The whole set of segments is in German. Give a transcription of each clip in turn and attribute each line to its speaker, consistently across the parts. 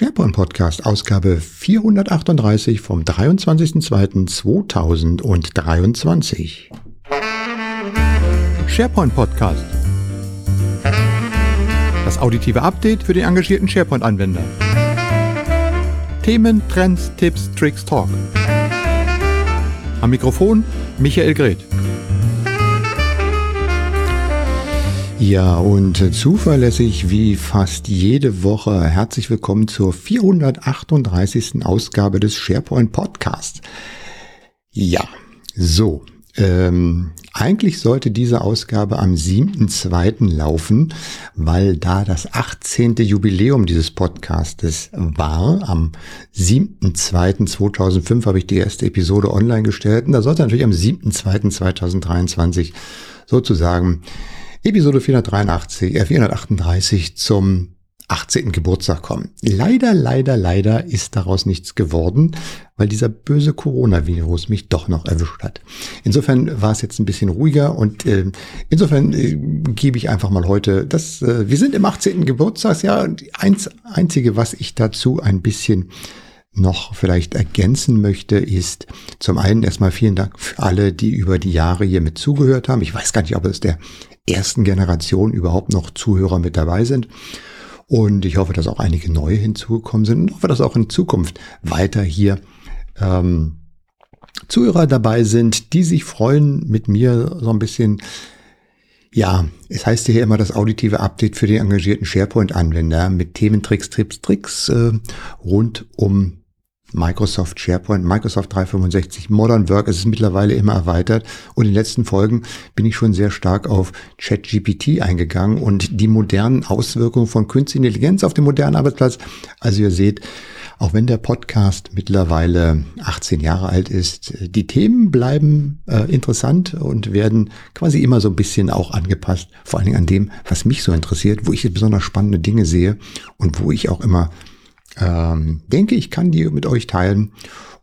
Speaker 1: SharePoint Podcast, Ausgabe 438 vom 23.02.2023. SharePoint Podcast. Das auditive Update für den engagierten SharePoint-Anwender. Themen, Trends, Tipps, Tricks, Talk. Am Mikrofon Michael Greth. Ja, und zuverlässig wie fast jede Woche herzlich willkommen zur 438. Ausgabe des SharePoint Podcasts. Ja, so. Ähm, eigentlich sollte diese Ausgabe am 7.2. laufen, weil da das 18. Jubiläum dieses Podcastes war. Am 7.2.2005 habe ich die erste Episode online gestellt und da sollte natürlich am 7.2.2023 sozusagen Episode 483, äh 438 zum 18. Geburtstag kommen. Leider, leider, leider ist daraus nichts geworden, weil dieser böse Coronavirus mich doch noch erwischt hat. Insofern war es jetzt ein bisschen ruhiger und äh, insofern äh, gebe ich einfach mal heute das, äh, wir sind im 18. Geburtstagsjahr und eins, einzige, was ich dazu ein bisschen noch vielleicht ergänzen möchte, ist zum einen erstmal vielen Dank für alle, die über die Jahre hier mit zugehört haben. Ich weiß gar nicht, ob es der ersten Generation überhaupt noch Zuhörer mit dabei sind. Und ich hoffe, dass auch einige neue hinzugekommen sind und hoffe, dass auch in Zukunft weiter hier ähm, Zuhörer dabei sind, die sich freuen, mit mir so ein bisschen, ja, es heißt hier immer das auditive Update für die engagierten SharePoint-Anwender mit Themen, Tricks, Trips, Tricks äh, rund um Microsoft SharePoint, Microsoft 365, Modern Work, es ist mittlerweile immer erweitert. Und in den letzten Folgen bin ich schon sehr stark auf ChatGPT eingegangen und die modernen Auswirkungen von künstlicher Intelligenz auf den modernen Arbeitsplatz. Also ihr seht, auch wenn der Podcast mittlerweile 18 Jahre alt ist, die Themen bleiben äh, interessant und werden quasi immer so ein bisschen auch angepasst, vor allen Dingen an dem, was mich so interessiert, wo ich besonders spannende Dinge sehe und wo ich auch immer ähm, denke, ich kann die mit euch teilen.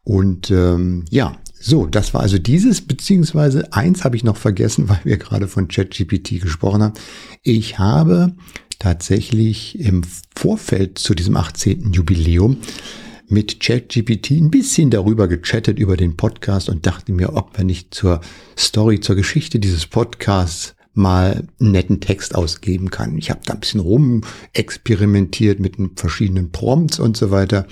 Speaker 1: Und ähm, ja, so, das war also dieses, beziehungsweise eins habe ich noch vergessen, weil wir gerade von ChatGPT gesprochen haben. Ich habe tatsächlich im Vorfeld zu diesem 18. Jubiläum mit ChatGPT ein bisschen darüber gechattet über den Podcast und dachte mir, ob wir nicht zur Story, zur Geschichte dieses Podcasts mal einen netten Text ausgeben kann. Ich habe da ein bisschen rum experimentiert mit verschiedenen Prompts und so weiter.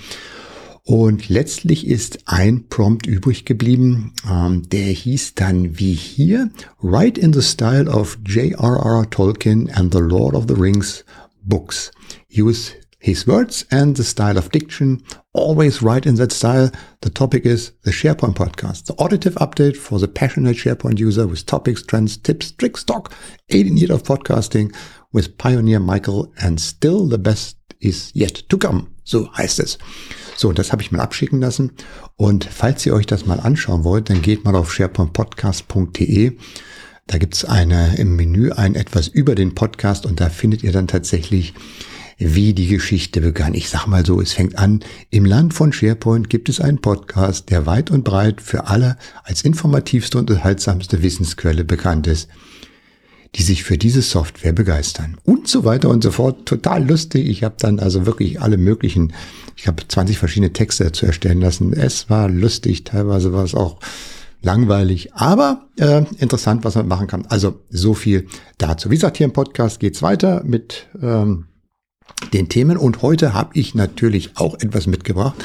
Speaker 1: Und letztlich ist ein Prompt übrig geblieben, ähm, der hieß dann wie hier, Write in the style of J.R.R. Tolkien and the Lord of the Rings books. Use his words and the style of diction. Always write in that style. The topic is the SharePoint podcast, the auditive update for the passionate SharePoint user with topics, trends, tips, tricks, talk, 18 years of podcasting with Pioneer Michael and still the best is yet to come. So heißt es. So, das habe ich mal abschicken lassen. Und falls ihr euch das mal anschauen wollt, dann geht mal auf sharepointpodcast.de. Da gibt's eine im Menü ein etwas über den Podcast und da findet ihr dann tatsächlich wie die Geschichte begann. Ich sag mal so, es fängt an, im Land von SharePoint gibt es einen Podcast, der weit und breit für alle als informativste und unterhaltsamste Wissensquelle bekannt ist, die sich für diese Software begeistern. Und so weiter und so fort. Total lustig. Ich habe dann also wirklich alle möglichen, ich habe 20 verschiedene Texte dazu erstellen lassen. Es war lustig, teilweise war es auch langweilig, aber äh, interessant, was man machen kann. Also so viel dazu. Wie gesagt, hier im Podcast geht's weiter mit ähm, den Themen. Und heute habe ich natürlich auch etwas mitgebracht.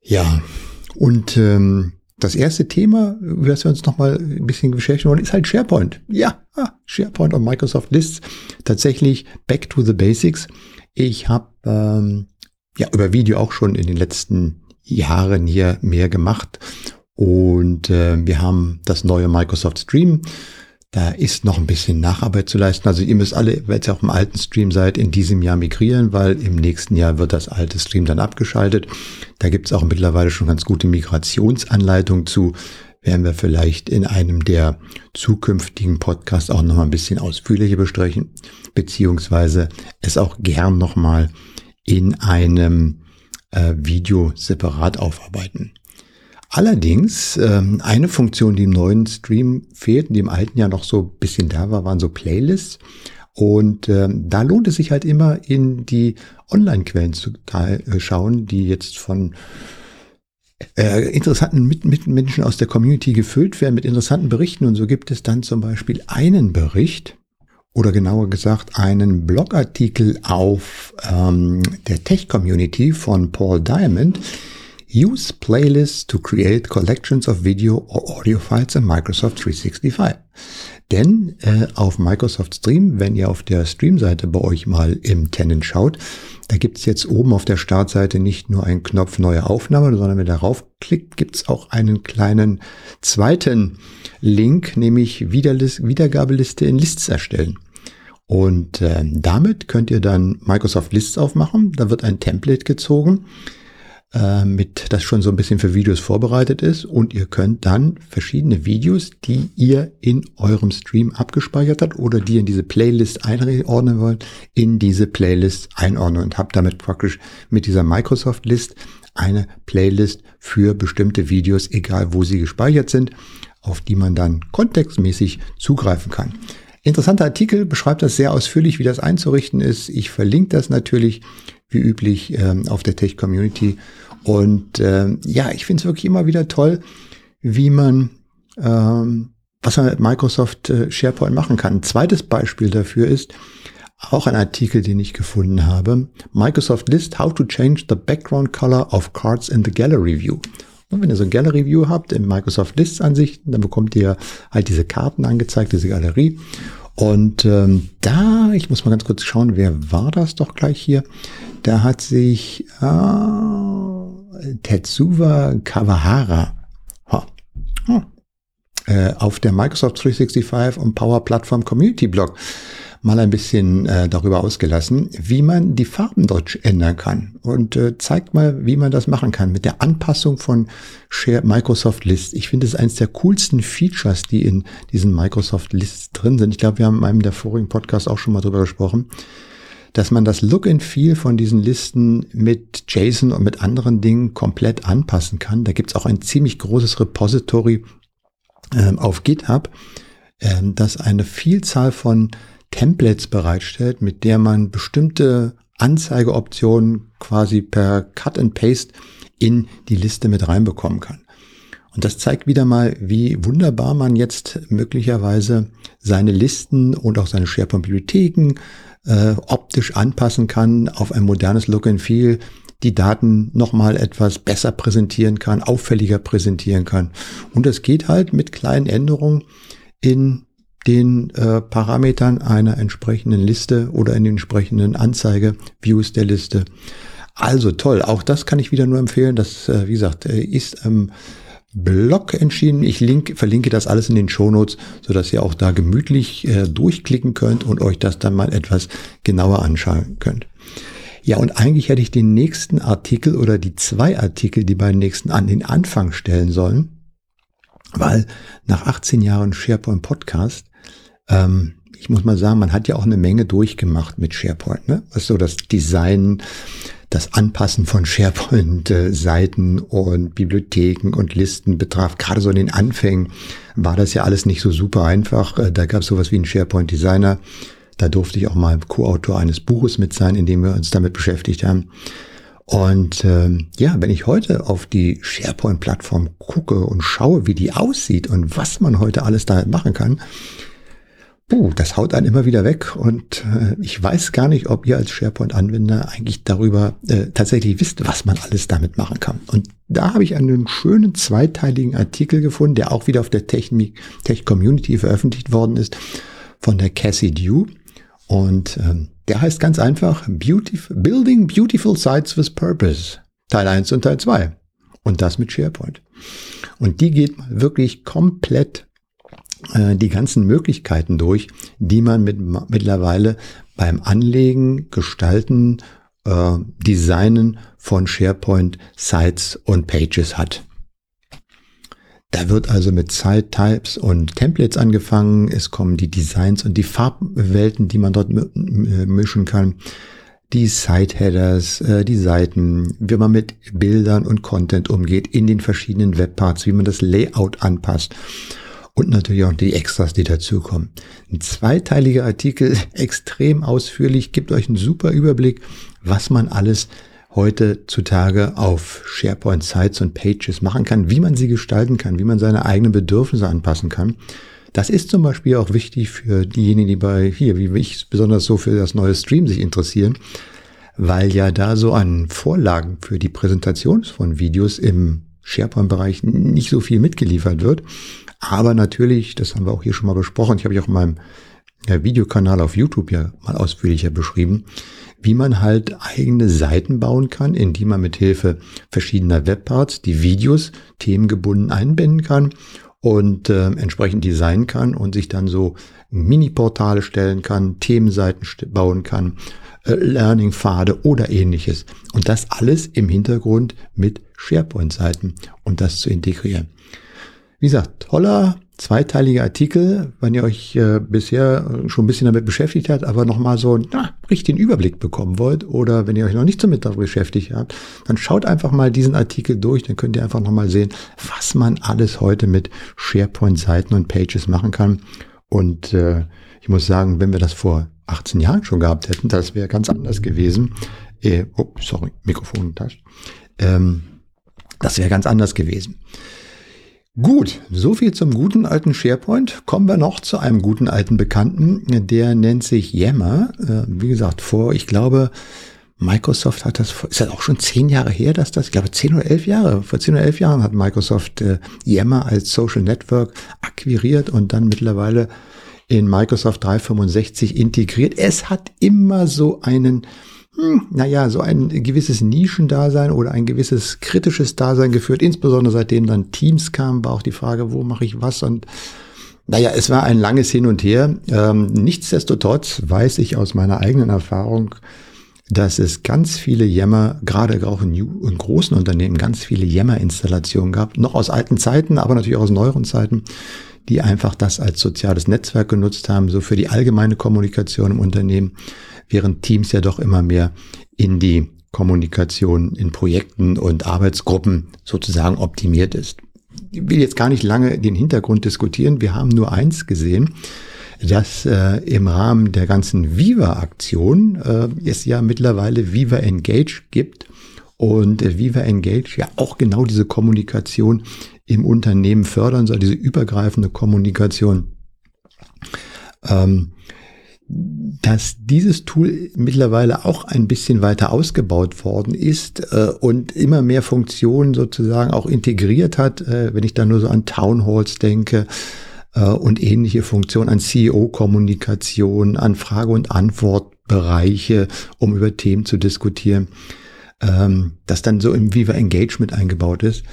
Speaker 1: Ja, und ähm, das erste Thema, das wir uns noch mal ein bisschen beschäftigen wollen, ist halt SharePoint. Ja, ah, SharePoint und Microsoft Lists. Tatsächlich back to the basics. Ich habe ähm, ja über Video auch schon in den letzten Jahren hier mehr gemacht. Und äh, wir haben das neue Microsoft Stream da ist noch ein bisschen Nacharbeit zu leisten. Also ihr müsst alle, wenn ihr auch im alten Stream seid, in diesem Jahr migrieren, weil im nächsten Jahr wird das alte Stream dann abgeschaltet. Da gibt es auch mittlerweile schon ganz gute Migrationsanleitungen zu. Werden wir vielleicht in einem der zukünftigen Podcasts auch noch mal ein bisschen ausführlicher besprechen, beziehungsweise es auch gern noch mal in einem äh, Video separat aufarbeiten. Allerdings, ähm, eine Funktion, die im neuen Stream fehlt, die im alten ja noch so ein bisschen da war, waren so Playlists. Und ähm, da lohnt es sich halt immer in die Online-Quellen zu äh, schauen, die jetzt von äh, interessanten mit, mit Menschen aus der Community gefüllt werden mit interessanten Berichten. Und so gibt es dann zum Beispiel einen Bericht oder genauer gesagt einen Blogartikel auf ähm, der Tech-Community von Paul Diamond. Use playlists to create collections of video or audio files in Microsoft 365. Denn äh, auf Microsoft Stream, wenn ihr auf der Stream-Seite bei euch mal im Tenant schaut, da gibt's jetzt oben auf der Startseite nicht nur einen Knopf Neue Aufnahme, sondern wenn ihr darauf klickt, gibt's auch einen kleinen zweiten Link, nämlich Wiederlis Wiedergabeliste in Lists erstellen. Und äh, damit könnt ihr dann Microsoft Lists aufmachen. Da wird ein Template gezogen äh, mit, das schon so ein bisschen für Videos vorbereitet ist und ihr könnt dann verschiedene Videos, die ihr in eurem Stream abgespeichert habt oder die in diese Playlist einordnen wollt, in diese Playlist einordnen und habt damit praktisch mit dieser Microsoft List eine Playlist für bestimmte Videos, egal wo sie gespeichert sind, auf die man dann kontextmäßig zugreifen kann. Interessanter Artikel beschreibt das sehr ausführlich, wie das einzurichten ist. Ich verlinke das natürlich wie üblich ähm, auf der Tech Community und äh, ja, ich finde es wirklich immer wieder toll, wie man, ähm, was man mit Microsoft äh, SharePoint machen kann. Ein zweites Beispiel dafür ist auch ein Artikel, den ich gefunden habe. Microsoft List How to Change the Background Color of Cards in the Gallery View. Und wenn ihr so ein Gallery View habt in Microsoft List Ansichten, dann bekommt ihr halt diese Karten angezeigt, diese Galerie. Und ähm, da, ich muss mal ganz kurz schauen, wer war das doch gleich hier? Da hat sich äh, Tetsuva Kawahara ha, ha, äh, auf der Microsoft 365 und Power Platform Community Blog mal ein bisschen äh, darüber ausgelassen, wie man die Farben dort ändern kann und äh, zeigt mal, wie man das machen kann mit der Anpassung von Share Microsoft List. Ich finde es eines der coolsten Features, die in diesen Microsoft Lists drin sind. Ich glaube, wir haben in einem der vorigen Podcasts auch schon mal drüber gesprochen, dass man das Look and Feel von diesen Listen mit JSON und mit anderen Dingen komplett anpassen kann. Da gibt's auch ein ziemlich großes Repository ähm, auf GitHub, ähm, das eine Vielzahl von Templates bereitstellt, mit der man bestimmte Anzeigeoptionen quasi per Cut and Paste in die Liste mit reinbekommen kann. Und das zeigt wieder mal, wie wunderbar man jetzt möglicherweise seine Listen und auch seine SharePoint-Bibliotheken äh, optisch anpassen kann auf ein modernes Look and Feel, die Daten nochmal etwas besser präsentieren kann, auffälliger präsentieren kann. Und das geht halt mit kleinen Änderungen in den äh, Parametern einer entsprechenden Liste oder in den entsprechenden Anzeige-Views der Liste. Also toll, auch das kann ich wieder nur empfehlen. Das, äh, wie gesagt, äh, ist am Blog entschieden. Ich link, verlinke das alles in den Shownotes, sodass ihr auch da gemütlich äh, durchklicken könnt und euch das dann mal etwas genauer anschauen könnt. Ja, und eigentlich hätte ich den nächsten Artikel oder die zwei Artikel, die beiden nächsten an den Anfang stellen sollen, weil nach 18 Jahren SharePoint Podcast ähm, ich muss mal sagen, man hat ja auch eine Menge durchgemacht mit SharePoint, ne? Was so das Design, das Anpassen von SharePoint-Seiten und Bibliotheken und Listen betraf. Gerade so in den Anfängen war das ja alles nicht so super einfach. Äh, da gab es sowas wie einen SharePoint-Designer. Da durfte ich auch mal Co-Autor eines Buches mit sein, in dem wir uns damit beschäftigt haben. Und ähm, ja, wenn ich heute auf die SharePoint-Plattform gucke und schaue, wie die aussieht und was man heute alles da machen kann, puh, das haut einen immer wieder weg und äh, ich weiß gar nicht, ob ihr als SharePoint-Anwender eigentlich darüber äh, tatsächlich wisst, was man alles damit machen kann. Und da habe ich einen schönen zweiteiligen Artikel gefunden, der auch wieder auf der Technik, Tech Community veröffentlicht worden ist, von der Cassie Dew. Und ähm, der heißt ganz einfach Beautiful, Building Beautiful Sites with Purpose. Teil 1 und Teil 2. Und das mit SharePoint. Und die geht wirklich komplett die ganzen Möglichkeiten durch, die man mit, mittlerweile beim Anlegen, Gestalten, äh, Designen von SharePoint Sites und Pages hat. Da wird also mit Site Types und Templates angefangen. Es kommen die Designs und die Farbwelten, die man dort mischen kann. Die Site Headers, äh, die Seiten, wie man mit Bildern und Content umgeht in den verschiedenen Webparts, wie man das Layout anpasst und natürlich auch die Extras, die dazukommen. Ein zweiteiliger Artikel, extrem ausführlich, gibt euch einen super Überblick, was man alles heute zutage auf SharePoint Sites und Pages machen kann, wie man sie gestalten kann, wie man seine eigenen Bedürfnisse anpassen kann. Das ist zum Beispiel auch wichtig für diejenigen, die bei hier, wie ich, besonders so für das neue Stream sich interessieren, weil ja da so an Vorlagen für die Präsentation von Videos im SharePoint-Bereich nicht so viel mitgeliefert wird. Aber natürlich, das haben wir auch hier schon mal besprochen, ich habe ja auch in meinem Videokanal auf YouTube ja mal ausführlicher beschrieben, wie man halt eigene Seiten bauen kann, in die man mit Hilfe verschiedener Webparts die Videos themengebunden einbinden kann und äh, entsprechend designen kann und sich dann so Mini-Portale stellen kann, Themenseiten bauen kann, äh, Learning-Pfade oder ähnliches. Und das alles im Hintergrund mit SharePoint-Seiten und das zu integrieren. Wie gesagt, toller zweiteiliger Artikel, wenn ihr euch äh, bisher schon ein bisschen damit beschäftigt habt, aber nochmal so einen na, richtigen Überblick bekommen wollt oder wenn ihr euch noch nicht so mit damit beschäftigt habt, dann schaut einfach mal diesen Artikel durch, dann könnt ihr einfach nochmal sehen, was man alles heute mit SharePoint-Seiten und Pages machen kann. Und äh, ich muss sagen, wenn wir das vor 18 Jahren schon gehabt hätten, das wäre ganz anders gewesen. Äh, oh, sorry, Mikrofon toucht. Ähm, das wäre ganz anders gewesen. Gut, so viel zum guten alten SharePoint. Kommen wir noch zu einem guten alten Bekannten, der nennt sich Yammer. Äh, wie gesagt, vor, ich glaube, Microsoft hat das, ist das auch schon zehn Jahre her, dass das, ich glaube zehn oder elf Jahre, vor zehn oder elf Jahren hat Microsoft äh, Yammer als Social Network akquiriert und dann mittlerweile in Microsoft 365 integriert. Es hat immer so einen naja, so ein gewisses Nischendasein oder ein gewisses kritisches Dasein geführt. Insbesondere seitdem dann Teams kamen, war auch die Frage, wo mache ich was und naja, es war ein langes Hin und Her. Ähm, nichtsdestotrotz weiß ich aus meiner eigenen Erfahrung, dass es ganz viele Yammer, gerade auch in, in großen Unternehmen, ganz viele Yammer-Installationen gab, noch aus alten Zeiten, aber natürlich auch aus neueren Zeiten, die einfach das als soziales Netzwerk genutzt haben, so für die allgemeine Kommunikation im Unternehmen während Teams ja doch immer mehr in die Kommunikation in Projekten und Arbeitsgruppen sozusagen optimiert ist. Ich will jetzt gar nicht lange den Hintergrund diskutieren. Wir haben nur eins gesehen, dass äh, im Rahmen der ganzen Viva-Aktion äh, es ja mittlerweile Viva Engage gibt und äh, Viva Engage ja auch genau diese Kommunikation im Unternehmen fördern soll, diese übergreifende Kommunikation. Ähm, dass dieses Tool mittlerweile auch ein bisschen weiter ausgebaut worden ist äh, und immer mehr Funktionen sozusagen auch integriert hat, äh, wenn ich da nur so an Town Halls denke äh, und ähnliche Funktionen, an CEO-Kommunikation, an Frage- und Antwortbereiche, um über Themen zu diskutieren, ähm, das dann so im Viva Engagement eingebaut ist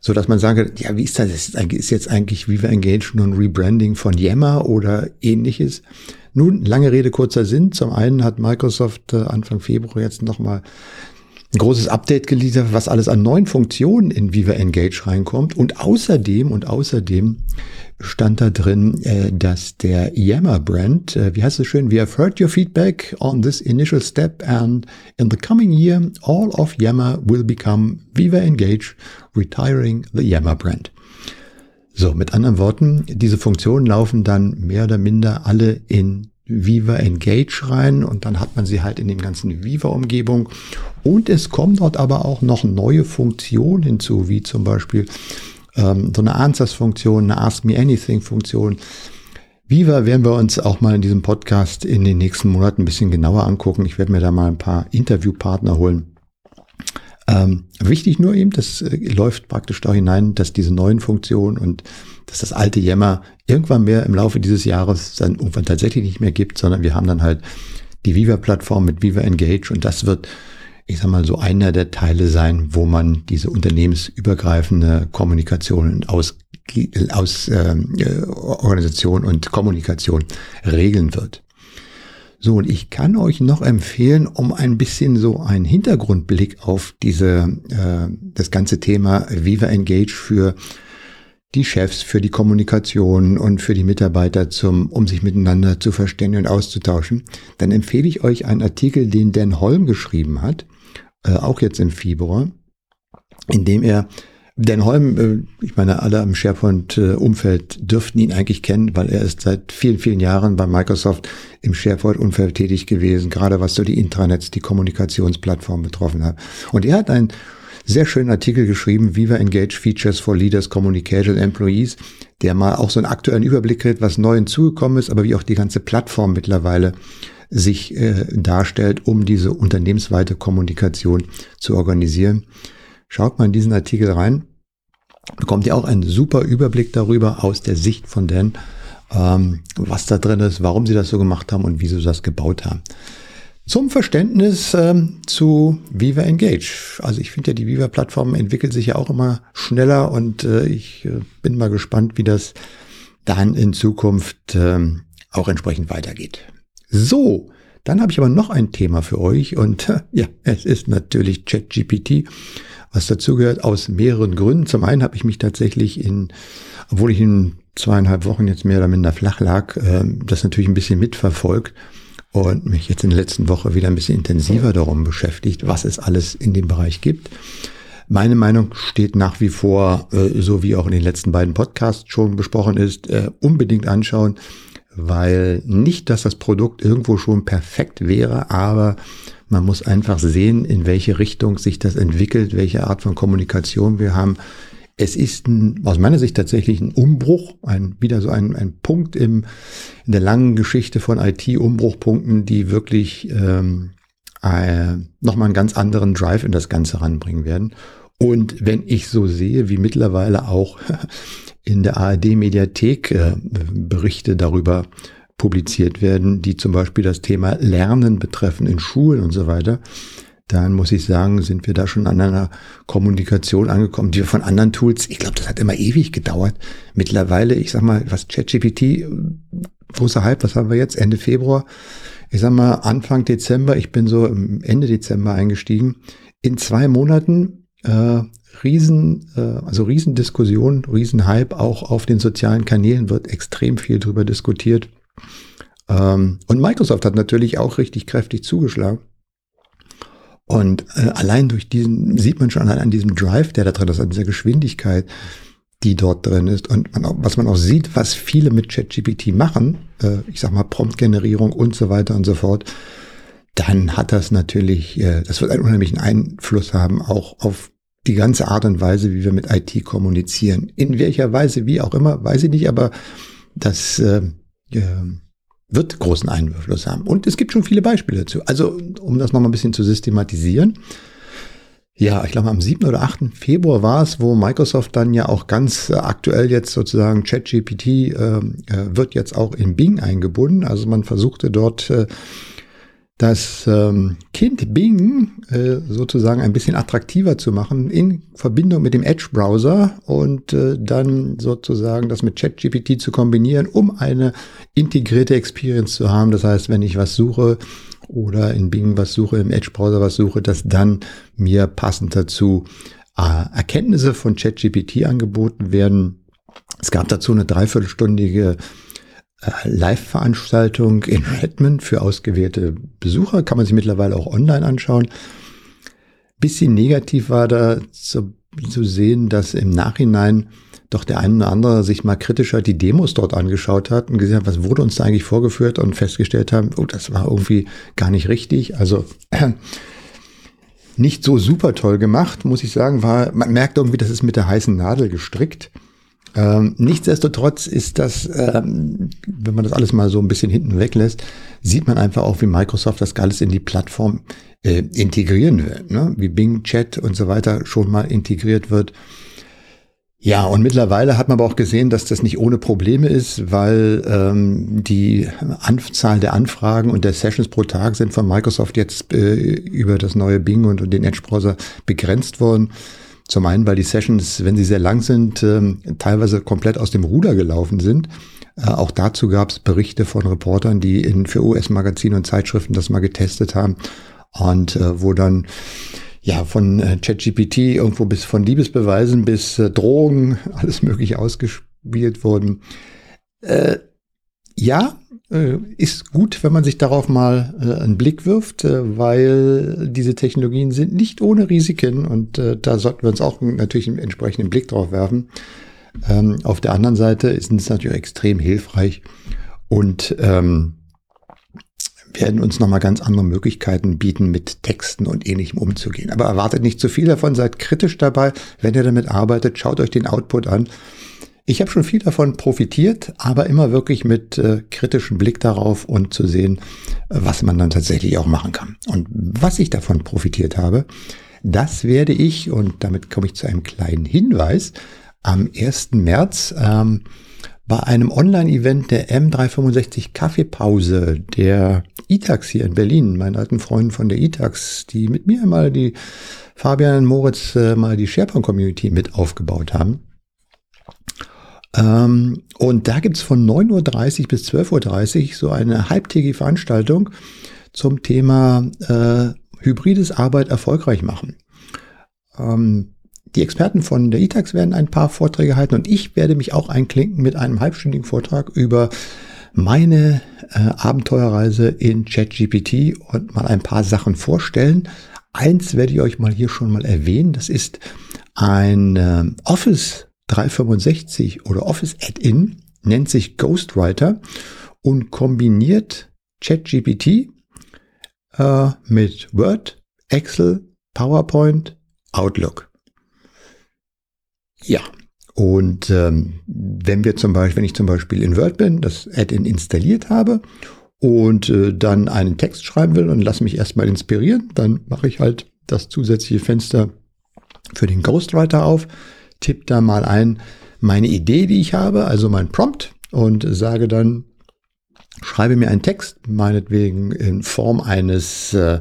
Speaker 1: so dass man sage, ja, wie ist das? Ist jetzt eigentlich Viva Engage nur ein Rebranding von Yammer oder ähnliches? Nun, lange Rede, kurzer Sinn. Zum einen hat Microsoft äh, Anfang Februar jetzt nochmal ein großes Update geliefert, was alles an neuen Funktionen in Viva Engage reinkommt. Und außerdem, und außerdem stand da drin, äh, dass der Yammer-Brand, äh, wie heißt es schön, we have heard your feedback on this initial step and in the coming year, all of Yammer will become Viva Engage, retiring the Yammer brand. So, mit anderen Worten, diese Funktionen laufen dann mehr oder minder alle in Viva Engage rein und dann hat man sie halt in dem ganzen Viva-Umgebung. Und es kommen dort aber auch noch neue Funktionen hinzu, wie zum Beispiel ähm, so eine Answers-Funktion, eine Ask Me Anything-Funktion. Viva werden wir uns auch mal in diesem Podcast in den nächsten Monaten ein bisschen genauer angucken. Ich werde mir da mal ein paar Interviewpartner holen. Ähm, wichtig nur eben, das äh, läuft praktisch da hinein, dass diese neuen Funktionen und dass das alte Yammer irgendwann mehr im Laufe dieses Jahres dann irgendwann tatsächlich nicht mehr gibt, sondern wir haben dann halt die Viva-Plattform mit Viva Engage und das wird, ich sag mal, so einer der Teile sein, wo man diese unternehmensübergreifende Kommunikation aus, aus ähm, äh, Organisation und Kommunikation regeln wird. So, und ich kann euch noch empfehlen, um ein bisschen so einen Hintergrundblick auf diese, äh, das ganze Thema Viva Engage für die Chefs, für die Kommunikation und für die Mitarbeiter zum, um sich miteinander zu verständigen und auszutauschen, dann empfehle ich euch einen Artikel, den Dan Holm geschrieben hat, äh, auch jetzt im Februar, in dem er Dan Holm, äh, ich meine, alle am SharePoint-Umfeld dürften ihn eigentlich kennen, weil er ist seit vielen, vielen Jahren bei Microsoft im SharePoint-Umfeld tätig gewesen, gerade was so die Intranets, die Kommunikationsplattform betroffen hat. Und er hat einen sehr schönen Artikel geschrieben, Viva Engage Features for Leaders, Communication Employees, der mal auch so einen aktuellen Überblick hat, was neu hinzugekommen ist, aber wie auch die ganze Plattform mittlerweile sich äh, darstellt, um diese unternehmensweite Kommunikation zu organisieren. Schaut mal in diesen Artikel rein, bekommt ihr auch einen super Überblick darüber aus der Sicht von Dan, ähm, was da drin ist, warum sie das so gemacht haben und wieso sie das gebaut haben. Zum Verständnis ähm, zu Viva Engage. Also ich finde ja, die Viva-Plattform entwickelt sich ja auch immer schneller und äh, ich äh, bin mal gespannt, wie das dann in Zukunft ähm, auch entsprechend weitergeht. So, dann habe ich aber noch ein Thema für euch und ja, es ist natürlich ChatGPT, was dazugehört aus mehreren Gründen. Zum einen habe ich mich tatsächlich in, obwohl ich in zweieinhalb Wochen jetzt mehr oder minder flach lag, äh, das natürlich ein bisschen mitverfolgt und mich jetzt in der letzten Woche wieder ein bisschen intensiver darum beschäftigt, was es alles in dem Bereich gibt. Meine Meinung steht nach wie vor, äh, so wie auch in den letzten beiden Podcasts schon besprochen ist, äh, unbedingt anschauen, weil nicht, dass das Produkt irgendwo schon perfekt wäre, aber man muss einfach sehen, in welche Richtung sich das entwickelt, welche Art von Kommunikation wir haben. Es ist ein, aus meiner Sicht tatsächlich ein Umbruch, ein, wieder so ein, ein Punkt im, in der langen Geschichte von IT-Umbruchpunkten, die wirklich ähm, äh, nochmal einen ganz anderen Drive in das Ganze ranbringen werden. Und wenn ich so sehe, wie mittlerweile auch in der ARD-Mediathek äh, Berichte darüber publiziert werden, die zum Beispiel das Thema Lernen betreffen in Schulen und so weiter, dann muss ich sagen, sind wir da schon an einer Kommunikation angekommen, die wir von anderen Tools, ich glaube, das hat immer ewig gedauert. Mittlerweile, ich sag mal, was ChatGPT, großer Hype, was haben wir jetzt, Ende Februar? Ich sag mal, Anfang Dezember, ich bin so Ende Dezember eingestiegen. In zwei Monaten äh, riesen, äh, also Riesendiskussion, Riesenhype, auch auf den sozialen Kanälen wird extrem viel drüber diskutiert. Ähm, und Microsoft hat natürlich auch richtig kräftig zugeschlagen. Und äh, allein durch diesen, sieht man schon allein an diesem Drive, der da drin ist, an dieser Geschwindigkeit, die dort drin ist. Und man auch, was man auch sieht, was viele mit ChatGPT machen, äh, ich sag mal Promptgenerierung und so weiter und so fort, dann hat das natürlich, äh, das wird einen unheimlichen Einfluss haben, auch auf die ganze Art und Weise, wie wir mit IT kommunizieren. In welcher Weise, wie auch immer, weiß ich nicht, aber das äh, äh, wird großen Einfluss haben. Und es gibt schon viele Beispiele dazu. Also, um das nochmal ein bisschen zu systematisieren. Ja, ich glaube, am 7. oder 8. Februar war es, wo Microsoft dann ja auch ganz aktuell jetzt sozusagen ChatGPT äh, äh, wird jetzt auch in Bing eingebunden. Also man versuchte dort äh, das ähm, Kind Bing äh, sozusagen ein bisschen attraktiver zu machen in Verbindung mit dem Edge-Browser und äh, dann sozusagen das mit ChatGPT zu kombinieren, um eine integrierte Experience zu haben. Das heißt, wenn ich was suche oder in Bing was suche, im Edge-Browser was suche, dass dann mir passend dazu äh, Erkenntnisse von ChatGPT angeboten werden. Es gab dazu eine dreiviertelstündige Live-Veranstaltung in Redmond für ausgewählte Besucher. Kann man sich mittlerweile auch online anschauen. Bisschen negativ war da zu, zu sehen, dass im Nachhinein doch der eine oder andere sich mal kritischer die Demos dort angeschaut hat und gesehen hat, was wurde uns da eigentlich vorgeführt und festgestellt haben, oh, das war irgendwie gar nicht richtig. Also äh, nicht so super toll gemacht, muss ich sagen. War, man merkt irgendwie, das ist mit der heißen Nadel gestrickt. Ähm, nichtsdestotrotz ist das, ähm, wenn man das alles mal so ein bisschen hinten weglässt, sieht man einfach auch, wie Microsoft das alles in die Plattform äh, integrieren will, ne? wie Bing Chat und so weiter schon mal integriert wird. Ja, und mittlerweile hat man aber auch gesehen, dass das nicht ohne Probleme ist, weil ähm, die Anzahl der Anfragen und der Sessions pro Tag sind von Microsoft jetzt äh, über das neue Bing und, und den Edge-Browser begrenzt worden. Zum einen, weil die Sessions, wenn sie sehr lang sind, ähm, teilweise komplett aus dem Ruder gelaufen sind. Äh, auch dazu gab es Berichte von Reportern, die in, für US-Magazine und Zeitschriften das mal getestet haben und äh, wo dann ja von äh, ChatGPT irgendwo bis von Liebesbeweisen bis äh, Drogen alles mögliche ausgespielt wurden. Äh, ja, ist gut, wenn man sich darauf mal äh, einen Blick wirft, äh, weil diese Technologien sind nicht ohne Risiken und äh, da sollten wir uns auch natürlich einen entsprechenden Blick drauf werfen. Ähm, auf der anderen Seite ist es natürlich extrem hilfreich und ähm, werden uns nochmal ganz andere Möglichkeiten bieten, mit Texten und ähnlichem umzugehen. Aber erwartet nicht zu viel davon, seid kritisch dabei. Wenn ihr damit arbeitet, schaut euch den Output an. Ich habe schon viel davon profitiert, aber immer wirklich mit äh, kritischem Blick darauf und zu sehen, was man dann tatsächlich auch machen kann. Und was ich davon profitiert habe, das werde ich, und damit komme ich zu einem kleinen Hinweis, am 1. März ähm, bei einem Online-Event der M365 Kaffeepause der ITAX hier in Berlin, meinen alten Freunden von der ITAX, die mit mir mal die Fabian und Moritz äh, mal die SharePoint-Community mit aufgebaut haben. Ähm, und da gibt's von 9.30 Uhr bis 12.30 Uhr so eine halbtägige Veranstaltung zum Thema äh, hybrides Arbeit erfolgreich machen. Ähm, die Experten von der ITAX werden ein paar Vorträge halten und ich werde mich auch einklinken mit einem halbstündigen Vortrag über meine äh, Abenteuerreise in ChatGPT und mal ein paar Sachen vorstellen. Eins werde ich euch mal hier schon mal erwähnen. Das ist ein äh, Office 365 oder Office Add-in, nennt sich Ghostwriter und kombiniert ChatGPT äh, mit Word, Excel, PowerPoint, Outlook. Ja, und ähm, wenn wir zum Beispiel, wenn ich zum Beispiel in Word bin, das Add-in installiert habe und äh, dann einen Text schreiben will und lasse mich erstmal inspirieren, dann mache ich halt das zusätzliche Fenster für den Ghostwriter auf, tippe da mal ein meine Idee, die ich habe, also mein Prompt und sage dann, schreibe mir einen Text, meinetwegen in Form eines äh,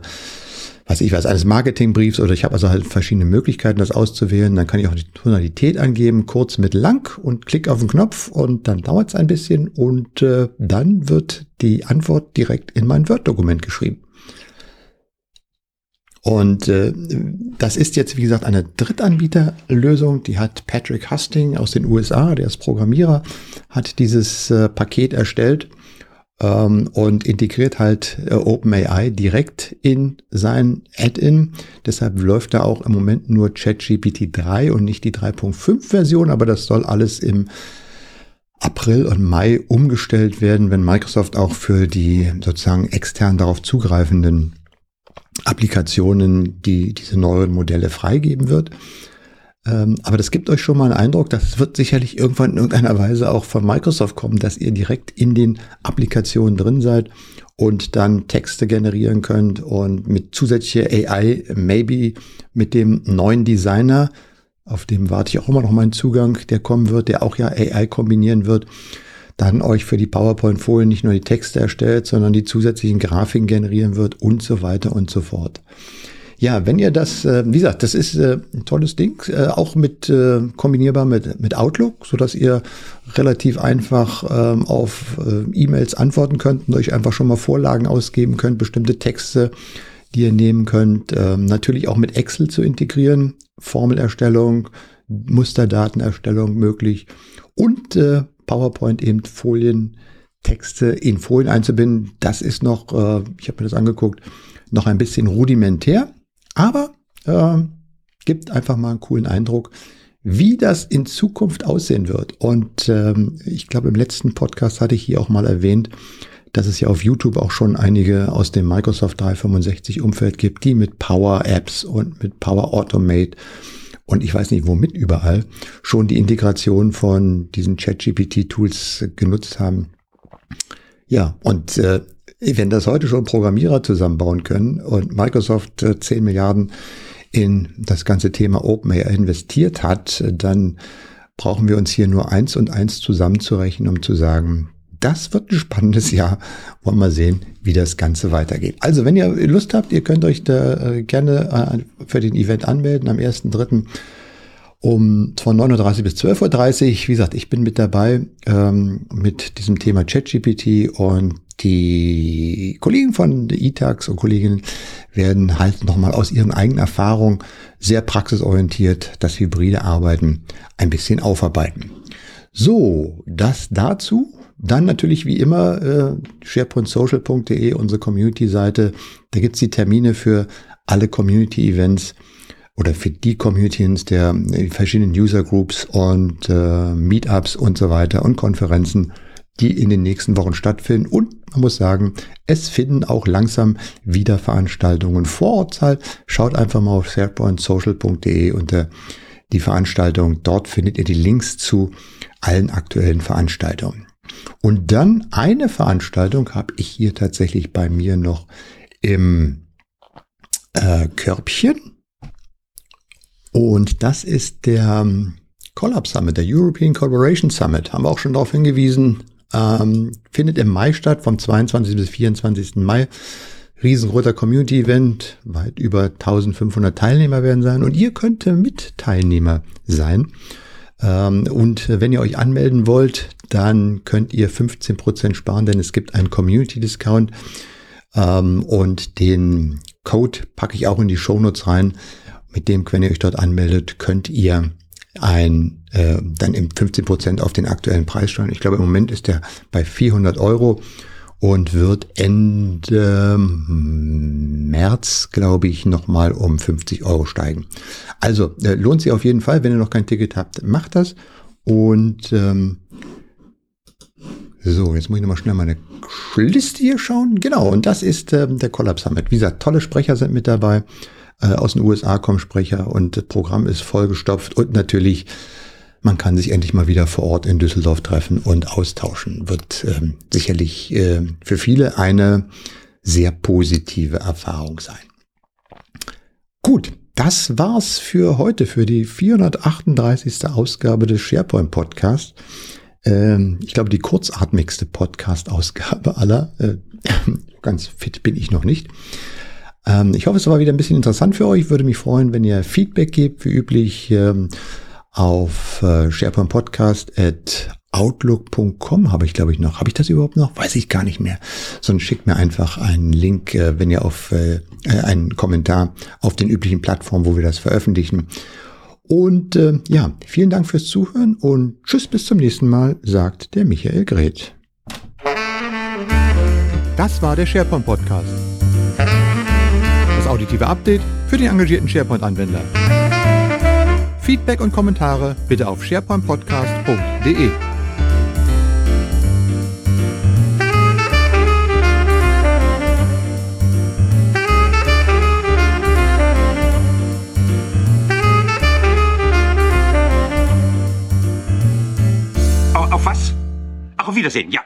Speaker 1: was ich weiß, eines Marketingbriefs oder ich habe also halt verschiedene Möglichkeiten, das auszuwählen. Dann kann ich auch die Tonalität angeben, kurz mit lang und klick auf den Knopf und dann dauert es ein bisschen und äh, dann wird die Antwort direkt in mein Word-Dokument geschrieben. Und äh, das ist jetzt, wie gesagt, eine Drittanbieterlösung. Die hat Patrick Husting aus den USA, der ist Programmierer, hat dieses äh, Paket erstellt ähm, und integriert halt äh, OpenAI direkt in sein Add-in. Deshalb läuft da auch im Moment nur ChatGPT 3 und nicht die 3.5 Version, aber das soll alles im April und Mai umgestellt werden, wenn Microsoft auch für die sozusagen extern darauf zugreifenden Applikationen die diese neuen Modelle freigeben wird. Ähm, aber das gibt euch schon mal einen Eindruck, das wird sicherlich irgendwann in irgendeiner Weise auch von Microsoft kommen, dass ihr direkt in den Applikationen drin seid und dann Texte generieren könnt und mit zusätzlicher AI, maybe mit dem neuen Designer, auf dem warte ich auch immer noch meinen Zugang, der kommen wird, der auch ja AI kombinieren wird, dann euch für die PowerPoint-Folien nicht nur die Texte erstellt, sondern die zusätzlichen Grafiken generieren wird und so weiter und so fort. Ja, wenn ihr das, äh, wie gesagt, das ist äh, ein tolles Ding, äh, auch mit äh, kombinierbar mit, mit Outlook, so dass ihr relativ einfach ähm, auf äh, E-Mails antworten könnt und euch einfach schon mal Vorlagen ausgeben könnt, bestimmte Texte, die ihr nehmen könnt. Ähm, natürlich auch mit Excel zu integrieren, Formelerstellung, Musterdatenerstellung möglich und äh, PowerPoint eben Folien, Texte in Folien einzubinden. Das ist noch, äh, ich habe mir das angeguckt, noch ein bisschen rudimentär. Aber äh, gibt einfach mal einen coolen Eindruck, wie das in Zukunft aussehen wird. Und ähm, ich glaube, im letzten Podcast hatte ich hier auch mal erwähnt, dass es ja auf YouTube auch schon einige aus dem Microsoft 365 Umfeld gibt, die mit Power Apps und mit Power Automate und ich weiß nicht womit überall schon die Integration von diesen ChatGPT-Tools genutzt haben. Ja, und äh, wenn das heute schon Programmierer zusammenbauen können und Microsoft 10 äh, Milliarden in das ganze Thema OpenAI investiert hat, dann brauchen wir uns hier nur eins und eins zusammenzurechnen, um zu sagen, das wird ein spannendes Jahr. Wollen wir sehen, wie das Ganze weitergeht. Also, wenn ihr Lust habt, ihr könnt euch da äh, gerne äh, für den Event anmelden am 1.3. um von 9.30 bis 12.30 Uhr. Wie gesagt, ich bin mit dabei ähm, mit diesem Thema ChatGPT und die Kollegen von ITAX und Kolleginnen werden halt nochmal aus ihren eigenen Erfahrungen sehr praxisorientiert das hybride Arbeiten ein bisschen aufarbeiten. So, das dazu. Dann natürlich wie immer äh, sharepointsocial.de, unsere Community-Seite. Da gibt's die Termine für alle Community-Events oder für die Communities der verschiedenen User Groups und äh, Meetups und so weiter und Konferenzen, die in den nächsten Wochen stattfinden. Und man muss sagen, es finden auch langsam wieder Veranstaltungen vor Ort. Schaut einfach mal auf sharepointsocial.de unter die Veranstaltung. Dort findet ihr die Links zu allen aktuellen Veranstaltungen. Und dann eine Veranstaltung habe ich hier tatsächlich bei mir noch im äh, Körbchen. Und das ist der ähm, Collab Summit, der European Collaboration Summit. Haben wir auch schon darauf hingewiesen. Ähm, findet im Mai statt, vom 22. bis 24. Mai. Riesengroßer Community-Event, weit über 1500 Teilnehmer werden sein und ihr könnt mit Teilnehmer sein. Ähm, und wenn ihr euch anmelden wollt, dann könnt ihr 15 Prozent sparen, denn es gibt einen Community-Discount ähm, und den Code packe ich auch in die Shownotes rein. Mit dem, wenn ihr euch dort anmeldet, könnt ihr ein äh, dann im 15 Prozent auf den aktuellen Preis steuern. Ich glaube, im Moment ist der bei 400 Euro und wird Ende März, glaube ich, nochmal um 50 Euro steigen. Also äh, lohnt sich auf jeden Fall, wenn ihr noch kein Ticket habt, macht das. Und ähm, so, jetzt muss ich nochmal schnell meine Liste hier schauen. Genau, und das ist ähm, der Collab Summit. Wie gesagt, tolle Sprecher sind mit dabei. Äh, aus den USA kommen Sprecher und das Programm ist vollgestopft und natürlich man kann sich endlich mal wieder vor Ort in Düsseldorf treffen und austauschen. Wird ähm, sicherlich äh, für viele eine sehr positive Erfahrung sein. Gut, das war's für heute, für die 438. Ausgabe des SharePoint Podcasts. Ähm, ich glaube, die kurzatmigste Podcast-Ausgabe aller. Äh, ganz fit bin ich noch nicht. Ähm, ich hoffe, es war wieder ein bisschen interessant für euch. Ich würde mich freuen, wenn ihr Feedback gebt, wie üblich. Ähm, auf äh, SharePoint Podcast at outlook.com habe ich, glaube ich, noch. Habe ich das überhaupt noch? Weiß ich gar nicht mehr. Sondern schickt mir einfach einen Link, äh, wenn ihr auf äh, äh, einen Kommentar auf den üblichen Plattformen, wo wir das veröffentlichen. Und äh, ja, vielen Dank fürs Zuhören und tschüss bis zum nächsten Mal, sagt der Michael Greth. Das war der SharePoint Podcast. Das auditive Update für den engagierten SharePoint-Anwender. Feedback und Kommentare bitte auf sharepointpodcast.de.
Speaker 2: Auf Wiedersehen. Ja.